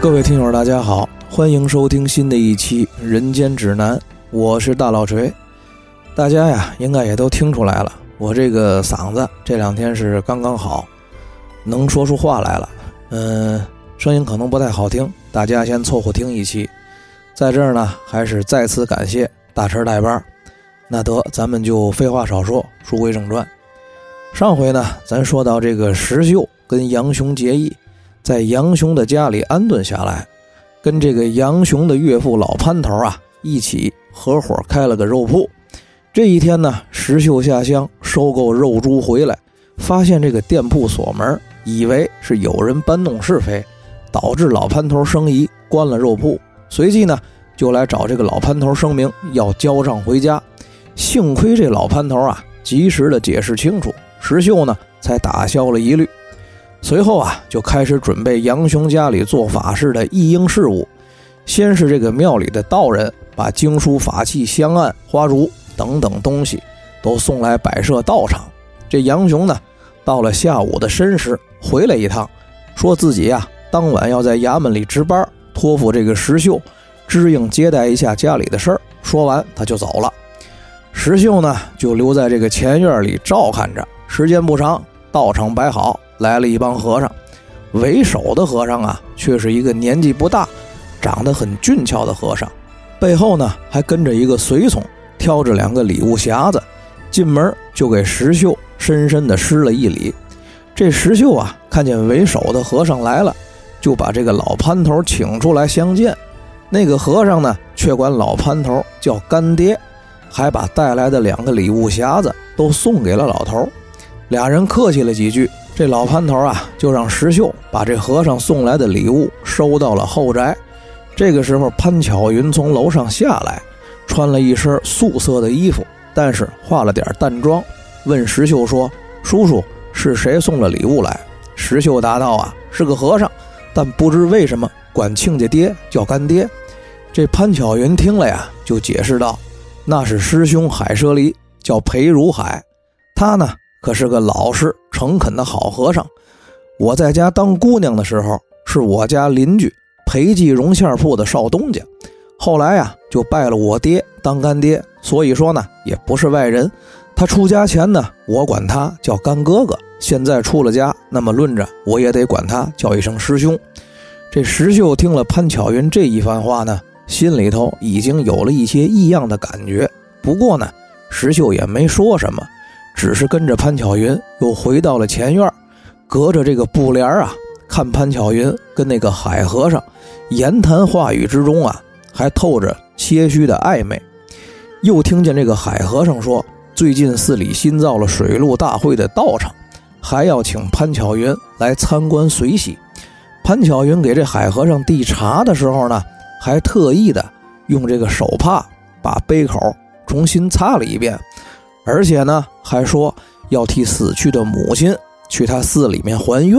各位听友，大家好，欢迎收听新的一期《人间指南》，我是大老锤。大家呀，应该也都听出来了，我这个嗓子这两天是刚刚好，能说出话来了。嗯，声音可能不太好听，大家先凑合听一期。在这儿呢，还是再次感谢大陈带班。那得，咱们就废话少说，书归正传。上回呢，咱说到这个石秀跟杨雄结义。在杨雄的家里安顿下来，跟这个杨雄的岳父老潘头啊一起合伙开了个肉铺。这一天呢，石秀下乡收购肉猪回来，发现这个店铺锁门，以为是有人搬弄是非，导致老潘头生疑，关了肉铺。随即呢，就来找这个老潘头声明要交账回家。幸亏这老潘头啊及时的解释清楚，石秀呢才打消了疑虑。随后啊，就开始准备杨雄家里做法事的一应事务。先是这个庙里的道人把经书、法器、香案、花烛等等东西都送来摆设道场。这杨雄呢，到了下午的申时回来一趟，说自己呀当晚要在衙门里值班，托付这个石秀支应接待一下家里的事儿。说完他就走了。石秀呢就留在这个前院里照看着。时间不长，道场摆好。来了一帮和尚，为首的和尚啊，却是一个年纪不大、长得很俊俏的和尚，背后呢还跟着一个随从，挑着两个礼物匣子，进门就给石秀深深的施了一礼。这石秀啊，看见为首的和尚来了，就把这个老潘头请出来相见。那个和尚呢，却管老潘头叫干爹，还把带来的两个礼物匣子都送给了老头。俩人客气了几句。这老潘头啊，就让石秀把这和尚送来的礼物收到了后宅。这个时候，潘巧云从楼上下来，穿了一身素色的衣服，但是化了点淡妆，问石秀说：“叔叔，是谁送了礼物来？”石秀答道：“啊，是个和尚，但不知为什么管亲家爹叫干爹。”这潘巧云听了呀，就解释道：“那是师兄海舍离，叫裴如海，他呢。”可是个老实诚恳的好和尚。我在家当姑娘的时候，是我家邻居裴记绒线铺的少东家。后来呀，就拜了我爹当干爹，所以说呢，也不是外人。他出家前呢，我管他叫干哥哥。现在出了家，那么论着，我也得管他叫一声师兄。这石秀听了潘巧云这一番话呢，心里头已经有了一些异样的感觉。不过呢，石秀也没说什么。只是跟着潘巧云又回到了前院，隔着这个布帘啊，看潘巧云跟那个海和尚言谈话语之中啊，还透着些许的暧昧。又听见这个海和尚说，最近寺里新造了水陆大会的道场，还要请潘巧云来参观随喜。潘巧云给这海和尚递茶的时候呢，还特意的用这个手帕把杯口重新擦了一遍。而且呢，还说要替死去的母亲去他寺里面还愿。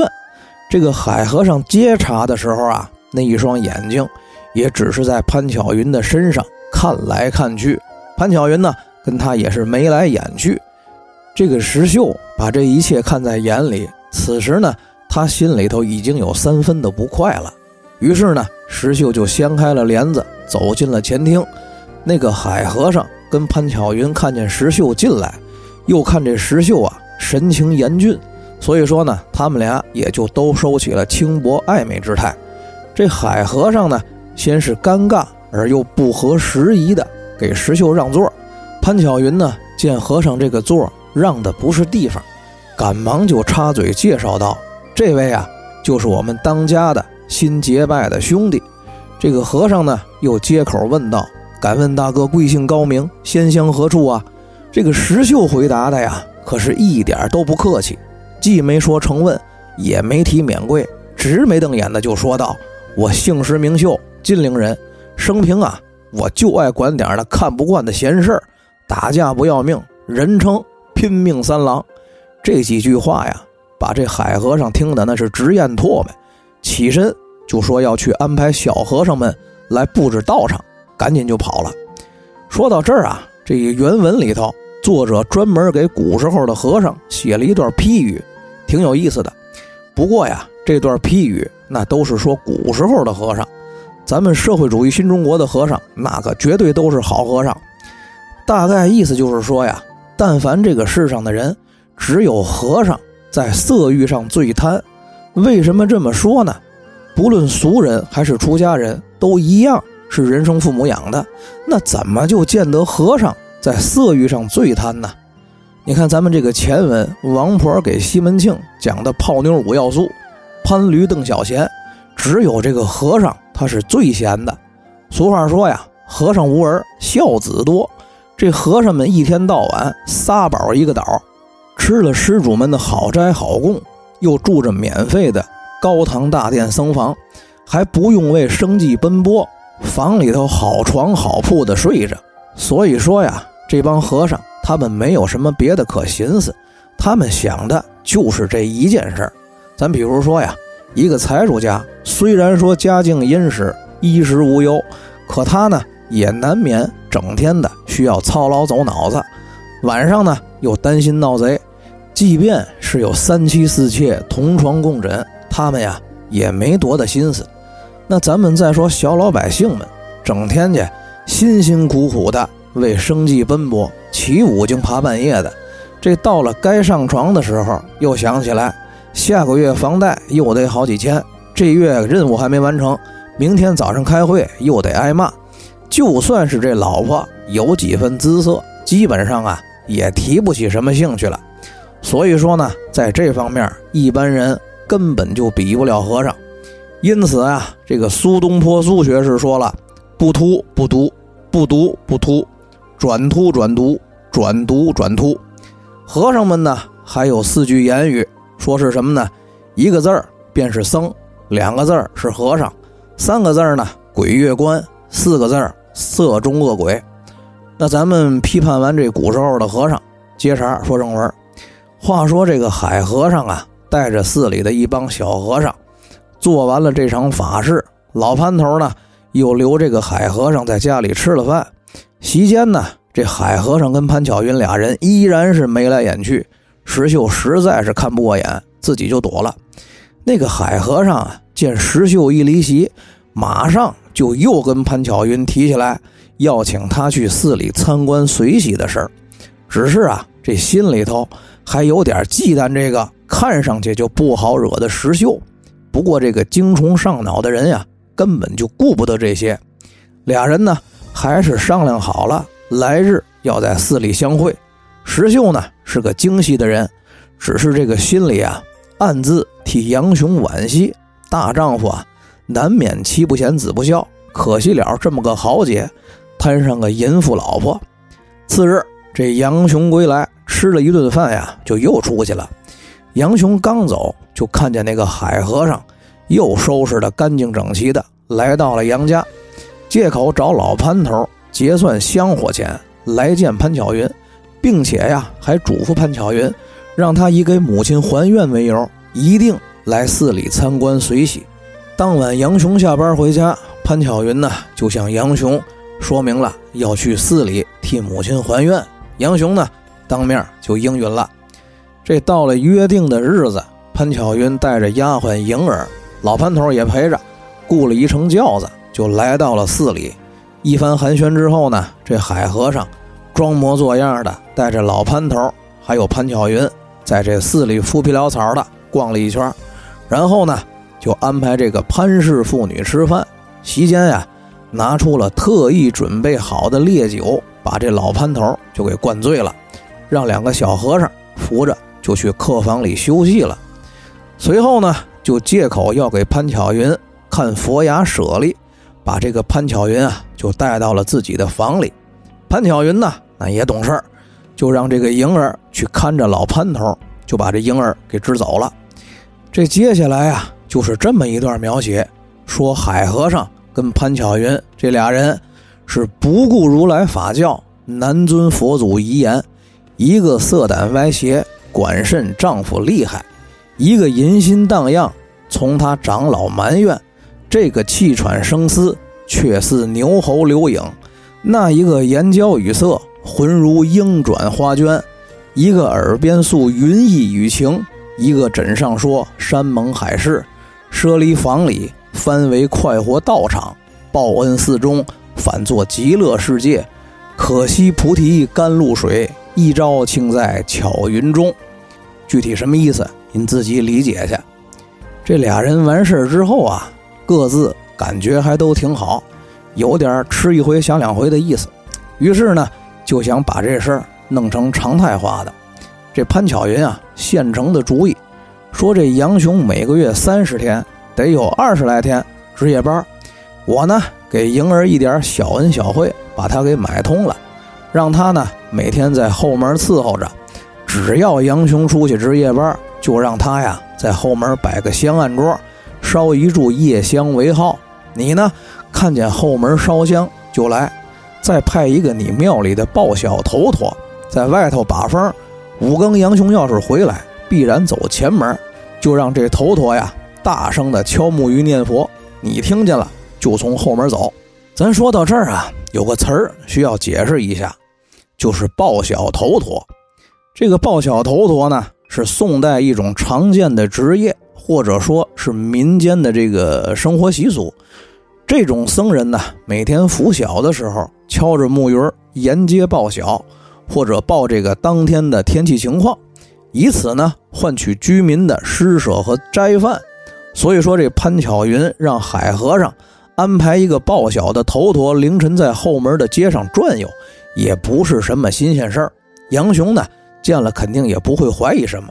这个海和尚接茶的时候啊，那一双眼睛也只是在潘巧云的身上看来看去。潘巧云呢，跟他也是眉来眼去。这个石秀把这一切看在眼里，此时呢，他心里头已经有三分的不快了。于是呢，石秀就掀开了帘子，走进了前厅。那个海和尚。跟潘巧云看见石秀进来，又看这石秀啊神情严峻，所以说呢，他们俩也就都收起了轻薄暧昧之态。这海和尚呢，先是尴尬而又不合时宜的给石秀让座。潘巧云呢，见和尚这个座让的不是地方，赶忙就插嘴介绍道：“这位啊，就是我们当家的新结拜的兄弟。”这个和尚呢，又接口问道。敢问大哥贵姓高名，仙乡何处啊？这个石秀回答的呀，可是一点都不客气，既没说承问，也没提免贵，直眉瞪眼的就说道：“我姓石名秀，金陵人，生平啊，我就爱管点那看不惯的闲事儿，打架不要命，人称拼命三郎。”这几句话呀，把这海和尚听的那是直咽唾沫，起身就说要去安排小和尚们来布置道场。赶紧就跑了。说到这儿啊，这原文里头作者专门给古时候的和尚写了一段批语，挺有意思的。不过呀，这段批语那都是说古时候的和尚。咱们社会主义新中国的和尚，那可绝对都是好和尚。大概意思就是说呀，但凡这个世上的人，只有和尚在色欲上最贪。为什么这么说呢？不论俗人还是出家人，都一样是人生父母养的。那怎么就见得和尚在色欲上最贪呢？你看咱们这个前文，王婆给西门庆讲的泡妞五要素，潘驴邓小闲，只有这个和尚他是最闲的。俗话说呀，和尚无儿，孝子多。这和尚们一天到晚仨宝一个岛，吃了施主们的好斋好供，又住着免费的高堂大殿僧房，还不用为生计奔波，房里头好床好铺的睡着。所以说呀，这帮和尚他们没有什么别的可寻思，他们想的就是这一件事儿。咱比如说呀，一个财主家虽然说家境殷实，衣食无忧，可他呢？也难免整天的需要操劳走脑子，晚上呢又担心闹贼，即便是有三妻四妾同床共枕，他们呀也没多大心思。那咱们再说小老百姓们，整天去辛辛苦苦的为生计奔波，起五更爬半夜的，这到了该上床的时候，又想起来下个月房贷又得好几千，这月任务还没完成，明天早上开会又得挨骂。就算是这老婆有几分姿色，基本上啊也提不起什么兴趣了。所以说呢，在这方面，一般人根本就比不了和尚。因此啊，这个苏东坡苏学士说了：“不突不读，不读不突，转突转读，转读转突。”和尚们呢，还有四句言语，说是什么呢？一个字儿便是僧，两个字儿是和尚，三个字儿呢鬼月关，四个字儿。色中恶鬼，那咱们批判完这古时候的和尚，接茬说正文。话说这个海和尚啊，带着寺里的一帮小和尚，做完了这场法事，老潘头呢又留这个海和尚在家里吃了饭。席间呢，这海和尚跟潘巧云俩人依然是眉来眼去。石秀实在是看不过眼，自己就躲了。那个海和尚啊，见石秀一离席。马上就又跟潘巧云提起来要请他去寺里参观随喜的事儿，只是啊，这心里头还有点忌惮这个看上去就不好惹的石秀。不过这个精虫上脑的人呀，根本就顾不得这些。俩人呢，还是商量好了，来日要在寺里相会。石秀呢是个精细的人，只是这个心里啊，暗自替杨雄惋惜。大丈夫啊。难免妻不贤子不孝，可惜了这么个豪杰，摊上个淫妇老婆。次日，这杨雄归来，吃了一顿饭呀，就又出去了。杨雄刚走，就看见那个海和尚又收拾的干净整齐的，来到了杨家，借口找老潘头结算香火钱，来见潘巧云，并且呀，还嘱咐潘巧云，让他以给母亲还愿为由，一定来寺里参观随喜。当晚，杨雄下班回家，潘巧云呢就向杨雄说明了要去寺里替母亲还愿。杨雄呢当面就应允了。这到了约定的日子，潘巧云带着丫鬟莹儿，老潘头也陪着，雇了一乘轿子，就来到了寺里。一番寒暄之后呢，这海和尚装模作样的带着老潘头还有潘巧云，在这寺里敷皮潦草的逛了一圈，然后呢。就安排这个潘氏妇女吃饭，席间呀，拿出了特意准备好的烈酒，把这老潘头就给灌醉了，让两个小和尚扶着就去客房里休息了。随后呢，就借口要给潘巧云看佛牙舍利，把这个潘巧云啊就带到了自己的房里。潘巧云呢，那也懂事儿，就让这个婴儿去看着老潘头，就把这婴儿给支走了。这接下来啊。就是这么一段描写，说海和尚跟潘巧云这俩人是不顾如来法教，难遵佛祖遗言，一个色胆歪邪，管甚丈夫厉害；一个淫心荡漾，从他长老埋怨，这个气喘声嘶，却似牛喉流影；那一个言交语色，浑如莺转花娟；一个耳边诉云意雨情，一个枕上说山盟海誓。舍离房里，翻为快活道场，报恩寺中，反作极乐世界。可惜菩提甘露水，一朝倾在巧云中。具体什么意思，您自己理解去。这俩人完事之后啊，各自感觉还都挺好，有点吃一回想两回的意思。于是呢，就想把这事儿弄成常态化的。这潘巧云啊，现成的主意，说这杨雄每个月三十天，得有二十来天值夜班，我呢给莹儿一点小恩小惠，把他给买通了，让他呢每天在后门伺候着，只要杨雄出去值夜班，就让他呀在后门摆个香案桌，烧一柱夜香为号。你呢看见后门烧香就来，再派一个你庙里的报晓头陀在外头把风。五更杨雄要是回来，必然走前门，就让这头陀呀大声的敲木鱼念佛。你听见了，就从后门走。咱说到这儿啊，有个词儿需要解释一下，就是报晓头陀。这个报晓头陀呢，是宋代一种常见的职业，或者说是民间的这个生活习俗。这种僧人呢，每天拂晓的时候，敲着木鱼沿街报晓。或者报这个当天的天气情况，以此呢换取居民的施舍和斋饭。所以说，这潘巧云让海和尚安排一个报晓的头陀，凌晨在后门的街上转悠，也不是什么新鲜事儿。杨雄呢见了肯定也不会怀疑什么。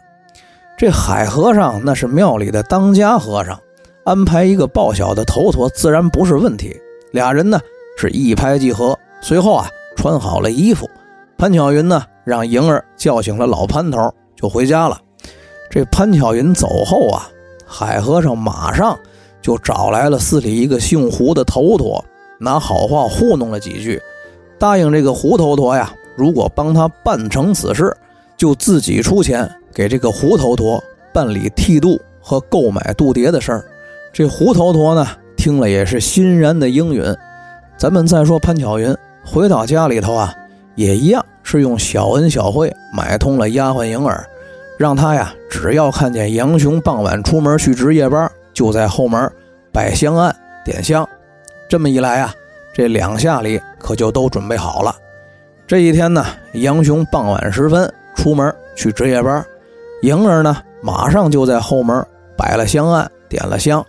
这海和尚那是庙里的当家和尚，安排一个报晓的头陀自然不是问题。俩人呢是一拍即合，随后啊穿好了衣服。潘巧云呢，让莹儿叫醒了老潘头，就回家了。这潘巧云走后啊，海和尚马上就找来了寺里一个姓胡的头陀，拿好话糊弄了几句，答应这个胡头陀呀，如果帮他办成此事，就自己出钱给这个胡头陀办理剃度和购买度牒的事儿。这胡头陀呢，听了也是欣然的应允。咱们再说潘巧云回到家里头啊。也一样是用小恩小惠买通了丫鬟莹儿，让她呀，只要看见杨雄傍晚出门去值夜班，就在后门摆香案点香。这么一来啊，这两下里可就都准备好了。这一天呢，杨雄傍晚时分出门去值夜班，莹儿呢马上就在后门摆了香案点了香。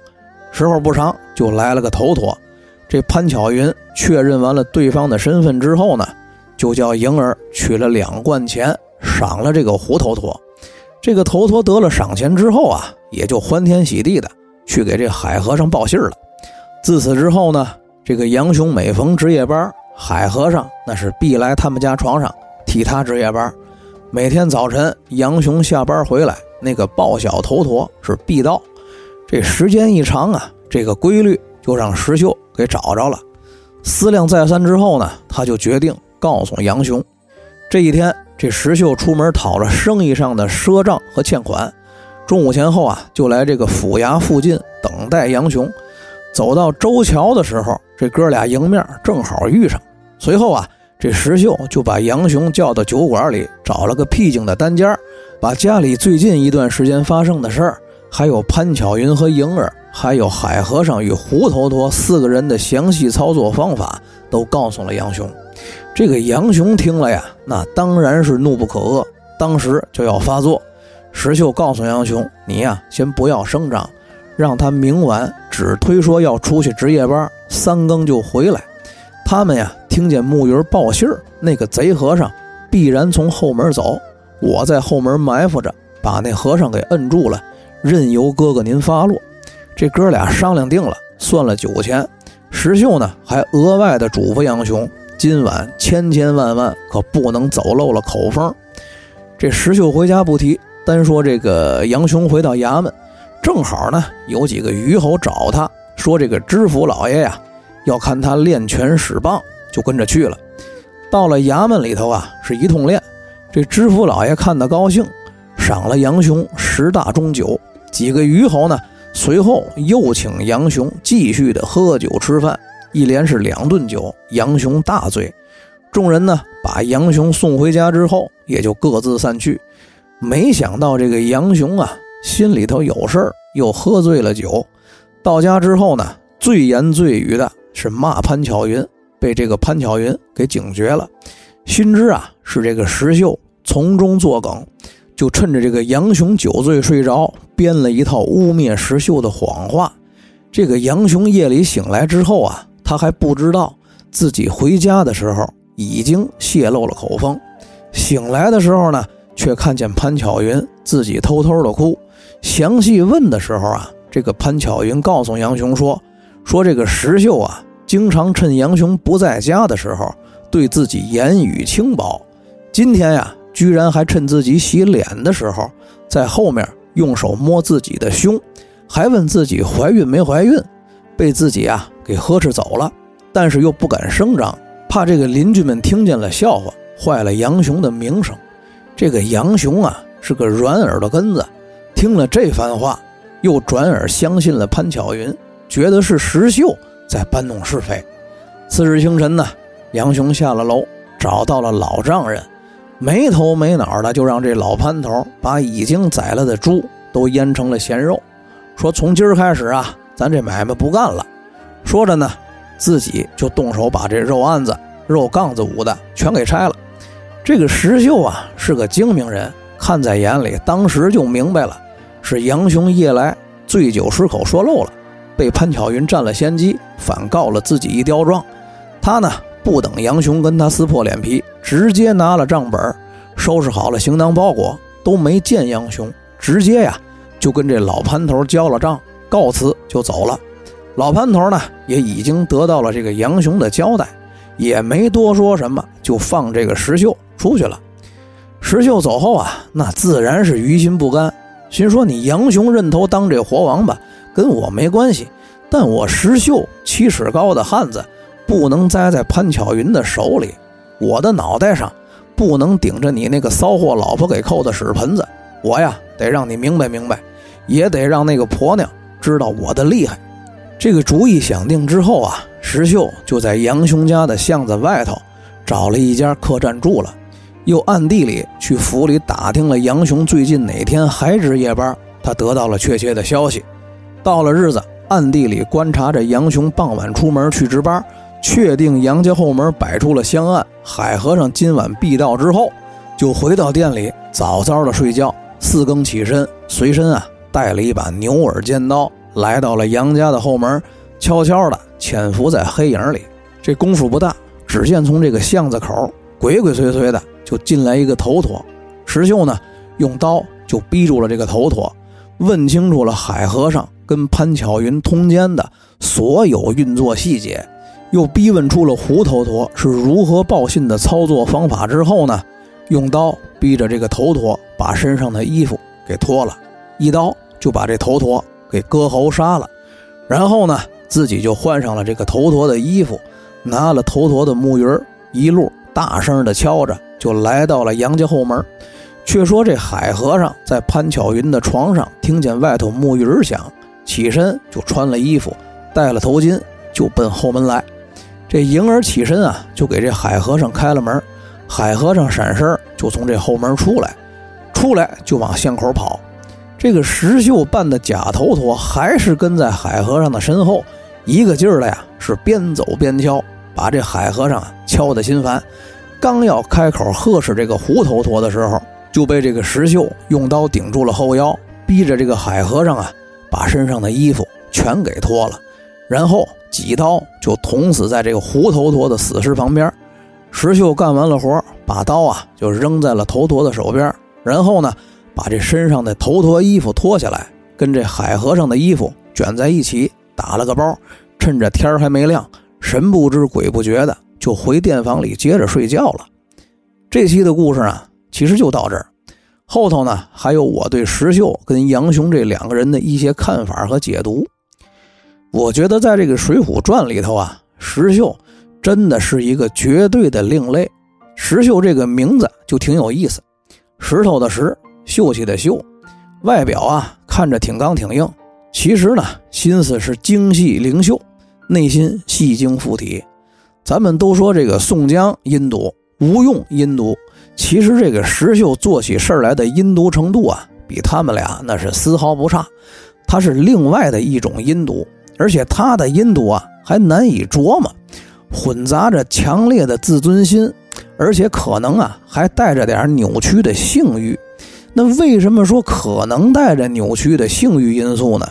时候不长，就来了个头陀。这潘巧云确认完了对方的身份之后呢。就叫莹儿取了两贯钱，赏了这个胡头陀。这个头陀得了赏钱之后啊，也就欢天喜地的去给这海和尚报信了。自此之后呢，这个杨雄每逢值夜班，海和尚那是必来他们家床上替他值夜班。每天早晨杨雄下班回来，那个报晓头陀是必到。这时间一长啊，这个规律就让石秀给找着了。思量再三之后呢，他就决定。告诉杨雄，这一天，这石秀出门讨了生意上的赊账和欠款，中午前后啊，就来这个府衙附近等待杨雄。走到周桥的时候，这哥俩迎面正好遇上。随后啊，这石秀就把杨雄叫到酒馆里，找了个僻静的单间，把家里最近一段时间发生的事儿，还有潘巧云和莹儿，还有海和尚与胡头陀四个人的详细操作方法，都告诉了杨雄。这个杨雄听了呀，那当然是怒不可遏，当时就要发作。石秀告诉杨雄：“你呀，先不要声张，让他明晚只推说要出去值夜班，三更就回来。他们呀，听见木鱼报信儿，那个贼和尚必然从后门走，我在后门埋伏着，把那和尚给摁住了，任由哥哥您发落。”这哥俩商量定了，算了酒钱。石秀呢，还额外的嘱咐杨雄。今晚千千万万可不能走漏了口风。这石秀回家不提，单说这个杨雄回到衙门，正好呢有几个虞侯找他说，这个知府老爷呀要看他练拳使棒，就跟着去了。到了衙门里头啊，是一通练。这知府老爷看得高兴，赏了杨雄十大钟酒。几个虞侯呢，随后又请杨雄继续的喝酒吃饭。一连是两顿酒，杨雄大醉。众人呢把杨雄送回家之后，也就各自散去。没想到这个杨雄啊，心里头有事儿，又喝醉了酒，到家之后呢，最言最语的是骂潘巧云，被这个潘巧云给警觉了，心知啊是这个石秀从中作梗，就趁着这个杨雄酒醉睡着，编了一套污蔑石秀的谎话。这个杨雄夜里醒来之后啊，他还不知道自己回家的时候已经泄露了口风。醒来的时候呢，却看见潘巧云自己偷偷的哭。详细问的时候啊。这个潘巧云告诉杨雄说：“说这个石秀啊，经常趁杨雄不在家的时候，对自己言语轻薄。今天呀，居然还趁自己洗脸的时候，在后面用手摸自己的胸，还问自己怀孕没怀孕，被自己啊给呵斥走了。但是又不敢声张，怕这个邻居们听见了笑话，坏了杨雄的名声。这个杨雄啊，是个软耳朵根子，听了这番话。”又转而相信了潘巧云，觉得是石秀在搬弄是非。次日清晨呢，杨雄下了楼，找到了老丈人，没头没脑的就让这老潘头把已经宰了的猪都腌成了咸肉，说从今儿开始啊，咱这买卖不干了。说着呢，自己就动手把这肉案子、肉杠子捂的全给拆了。这个石秀啊是个精明人，看在眼里，当时就明白了。是杨雄夜来醉酒失口说漏了，被潘巧云占了先机，反告了自己一刁状。他呢不等杨雄跟他撕破脸皮，直接拿了账本，收拾好了行囊包裹，都没见杨雄，直接呀就跟这老潘头交了账，告辞就走了。老潘头呢也已经得到了这个杨雄的交代，也没多说什么，就放这个石秀出去了。石秀走后啊，那自然是于心不甘。心说：“你杨雄认头当这活王八，跟我没关系。但我石秀七尺高的汉子，不能栽在潘巧云的手里。我的脑袋上不能顶着你那个骚货老婆给扣的屎盆子。我呀，得让你明白明白，也得让那个婆娘知道我的厉害。”这个主意想定之后啊，石秀就在杨雄家的巷子外头找了一家客栈住了。又暗地里去府里打听了杨雄最近哪天还值夜班，他得到了确切的消息。到了日子，暗地里观察着杨雄傍晚出门去值班，确定杨家后门摆出了香案，海和尚今晚必到之后，就回到店里早早的睡觉。四更起身，随身啊带了一把牛耳尖刀，来到了杨家的后门，悄悄的潜伏在黑影里。这功夫不大，只见从这个巷子口鬼鬼祟祟的。就进来一个头陀，石秀呢用刀就逼住了这个头陀，问清楚了海和尚跟潘巧云通奸的所有运作细节，又逼问出了胡头陀是如何报信的操作方法之后呢，用刀逼着这个头陀把身上的衣服给脱了，一刀就把这头陀给割喉杀了，然后呢自己就换上了这个头陀的衣服，拿了头陀的木鱼一路大声的敲着。就来到了杨家后门，却说这海和尚在潘巧云的床上听见外头木鱼响，起身就穿了衣服，戴了头巾，就奔后门来。这迎儿起身啊，就给这海和尚开了门。海和尚闪身就从这后门出来，出来就往巷口跑。这个石秀扮的假头陀还是跟在海和尚的身后，一个劲儿的呀是边走边敲，把这海和尚啊敲得心烦。刚要开口呵斥这个胡头陀的时候，就被这个石秀用刀顶住了后腰，逼着这个海和尚啊，把身上的衣服全给脱了，然后几刀就捅死在这个胡头陀的死尸旁边。石秀干完了活，把刀啊就扔在了头陀的手边，然后呢，把这身上的头陀衣服脱下来，跟这海和尚的衣服卷在一起，打了个包，趁着天还没亮，神不知鬼不觉的。就回店房里接着睡觉了。这期的故事呢，其实就到这儿。后头呢，还有我对石秀跟杨雄这两个人的一些看法和解读。我觉得在这个《水浒传》里头啊，石秀真的是一个绝对的另类。石秀这个名字就挺有意思，石头的石，秀气的秀，外表啊看着挺刚挺硬，其实呢心思是精细灵秀，内心戏精附体。咱们都说这个宋江阴毒，吴用阴毒，其实这个石秀做起事来的阴毒程度啊，比他们俩那是丝毫不差。他是另外的一种阴毒，而且他的阴毒啊还难以琢磨，混杂着强烈的自尊心，而且可能啊还带着点扭曲的性欲。那为什么说可能带着扭曲的性欲因素呢？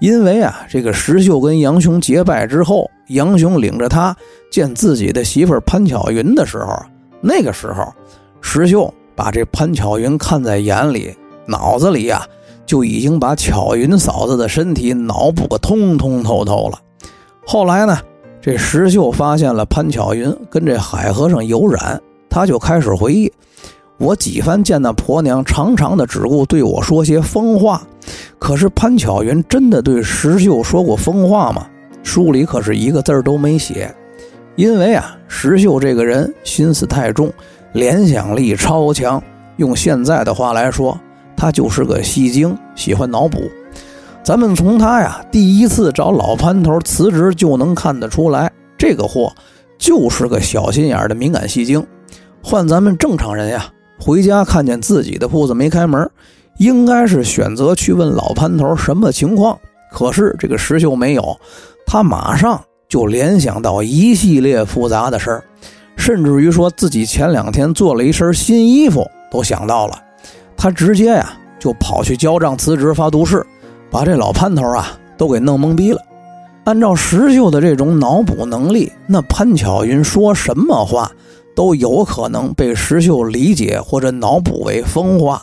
因为啊，这个石秀跟杨雄结拜之后，杨雄领着他见自己的媳妇潘巧云的时候，那个时候，石秀把这潘巧云看在眼里，脑子里呀就已经把巧云嫂子的身体脑补个通通透透了。后来呢，这石秀发现了潘巧云跟这海和尚有染，他就开始回忆。我几番见那婆娘，常常的只顾对我说些疯话。可是潘巧云真的对石秀说过疯话吗？书里可是一个字儿都没写。因为啊，石秀这个人心思太重，联想力超强。用现在的话来说，他就是个戏精，喜欢脑补。咱们从他呀第一次找老潘头辞职就能看得出来，这个货就是个小心眼的敏感戏精。换咱们正常人呀。回家看见自己的铺子没开门，应该是选择去问老潘头什么情况。可是这个石秀没有，他马上就联想到一系列复杂的事儿，甚至于说自己前两天做了一身新衣服都想到了。他直接呀就跑去交账辞职发毒誓，把这老潘头啊都给弄懵逼了。按照石秀的这种脑补能力，那潘巧云说什么话？都有可能被石秀理解或者脑补为疯话，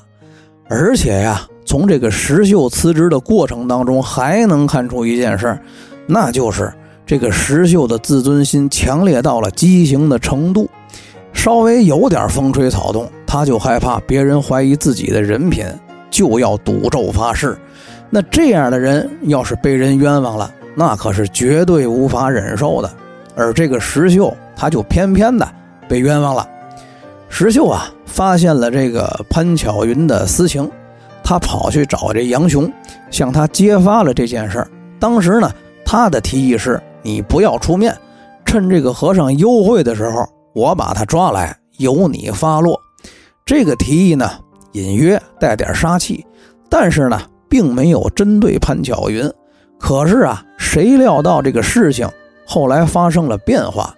而且呀，从这个石秀辞职的过程当中，还能看出一件事，那就是这个石秀的自尊心强烈到了畸形的程度，稍微有点风吹草动，他就害怕别人怀疑自己的人品，就要赌咒发誓。那这样的人要是被人冤枉了，那可是绝对无法忍受的。而这个石秀，他就偏偏的。被冤枉了，石秀啊，发现了这个潘巧云的私情，他跑去找这杨雄，向他揭发了这件事。当时呢，他的提议是：你不要出面，趁这个和尚幽会的时候，我把他抓来，由你发落。这个提议呢，隐约带点杀气，但是呢，并没有针对潘巧云。可是啊，谁料到这个事情后来发生了变化？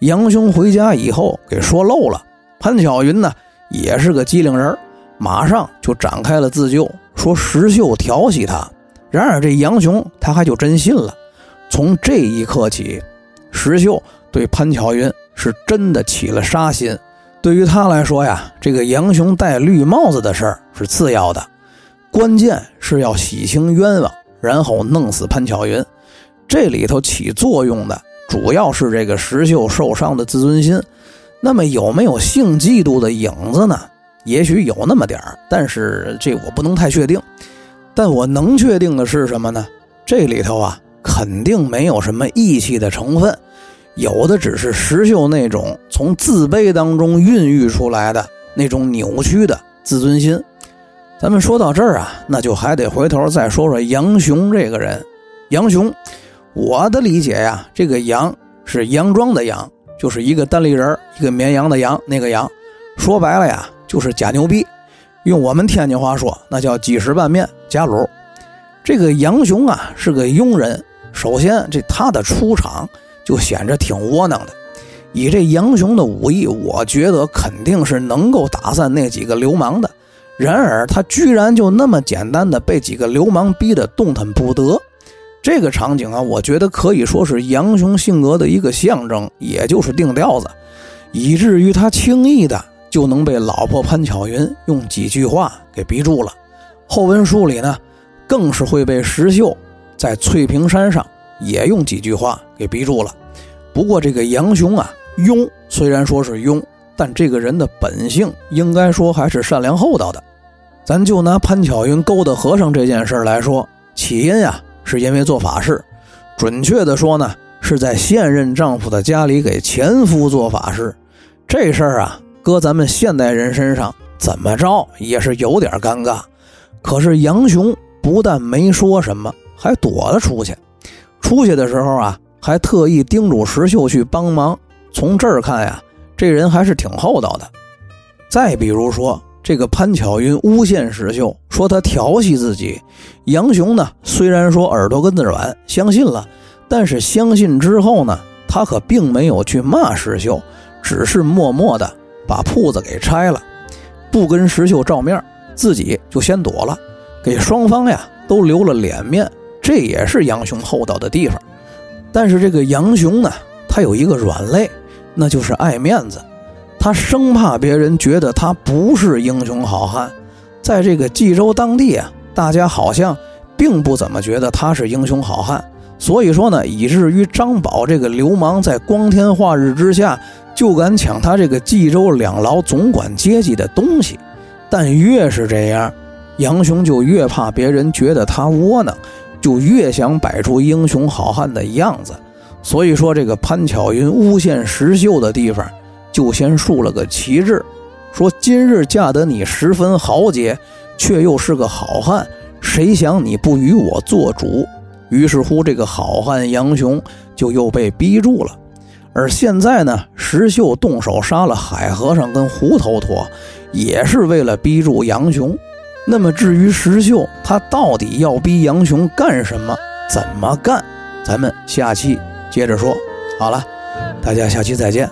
杨雄回家以后给说漏了，潘巧云呢也是个机灵人，马上就展开了自救，说石秀调戏他。然而这杨雄他还就真信了。从这一刻起，石秀对潘巧云是真的起了杀心。对于他来说呀，这个杨雄戴绿帽子的事儿是次要的，关键是要洗清冤枉，然后弄死潘巧云。这里头起作用的。主要是这个石秀受伤的自尊心，那么有没有性嫉妒的影子呢？也许有那么点儿，但是这我不能太确定。但我能确定的是什么呢？这里头啊，肯定没有什么义气的成分，有的只是石秀那种从自卑当中孕育出来的那种扭曲的自尊心。咱们说到这儿啊，那就还得回头再说说杨雄这个人，杨雄。我的理解呀，这个杨是佯装的佯，就是一个单立人，一个绵羊的羊，那个羊，说白了呀，就是假牛逼。用我们天津话说，那叫鸡屎拌面假卤。这个杨雄啊是个庸人，首先这他的出场就显着挺窝囊的。以这杨雄的武艺，我觉得肯定是能够打散那几个流氓的。然而他居然就那么简单的被几个流氓逼得动弹不得。这个场景啊，我觉得可以说是杨雄性格的一个象征，也就是定调子，以至于他轻易的就能被老婆潘巧云用几句话给逼住了。后文书里呢，更是会被石秀在翠屏山上也用几句话给逼住了。不过这个杨雄啊，庸虽然说是庸，但这个人的本性应该说还是善良厚道的。咱就拿潘巧云勾搭和尚这件事来说，起因呀。是因为做法事，准确的说呢，是在现任丈夫的家里给前夫做法事。这事儿啊，搁咱们现代人身上怎么着也是有点尴尬。可是杨雄不但没说什么，还躲了出去。出去的时候啊，还特意叮嘱石秀去帮忙。从这儿看呀，这人还是挺厚道的。再比如说，这个潘巧云诬陷石秀，说他调戏自己。杨雄呢，虽然说耳朵根子软，相信了，但是相信之后呢，他可并没有去骂石秀，只是默默的把铺子给拆了，不跟石秀照面，自己就先躲了，给双方呀都留了脸面。这也是杨雄厚道的地方。但是这个杨雄呢，他有一个软肋，那就是爱面子。他生怕别人觉得他不是英雄好汉，在这个冀州当地啊，大家好像并不怎么觉得他是英雄好汉，所以说呢，以至于张宝这个流氓在光天化日之下就敢抢他这个冀州两牢总管阶级的东西。但越是这样，杨雄就越怕别人觉得他窝囊，就越想摆出英雄好汉的样子。所以说，这个潘巧云诬陷石秀的地方。就先竖了个旗帜，说今日嫁得你十分豪杰，却又是个好汉，谁想你不与我做主？于是乎，这个好汉杨雄就又被逼住了。而现在呢，石秀动手杀了海和尚跟胡头陀，也是为了逼住杨雄。那么至于石秀，他到底要逼杨雄干什么？怎么干？咱们下期接着说。好了，大家下期再见。